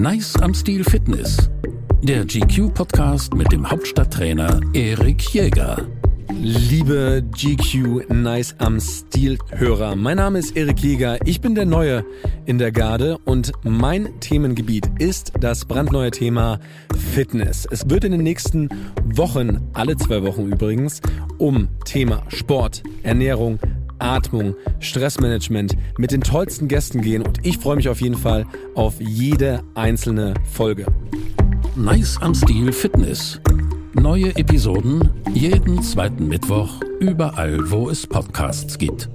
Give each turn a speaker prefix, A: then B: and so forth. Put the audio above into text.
A: Nice am Stil Fitness. Der GQ-Podcast mit dem Hauptstadttrainer Erik Jäger.
B: Liebe GQ Nice am Stil Hörer, mein Name ist Erik Jäger, ich bin der Neue in der Garde und mein Themengebiet ist das brandneue Thema Fitness. Es wird in den nächsten Wochen, alle zwei Wochen übrigens, um Thema Sport, Ernährung, Atmung, Stressmanagement mit den tollsten Gästen gehen und ich freue mich auf jeden Fall auf jede einzelne Folge.
A: Nice am Stil Fitness. Neue Episoden jeden zweiten Mittwoch, überall wo es Podcasts gibt.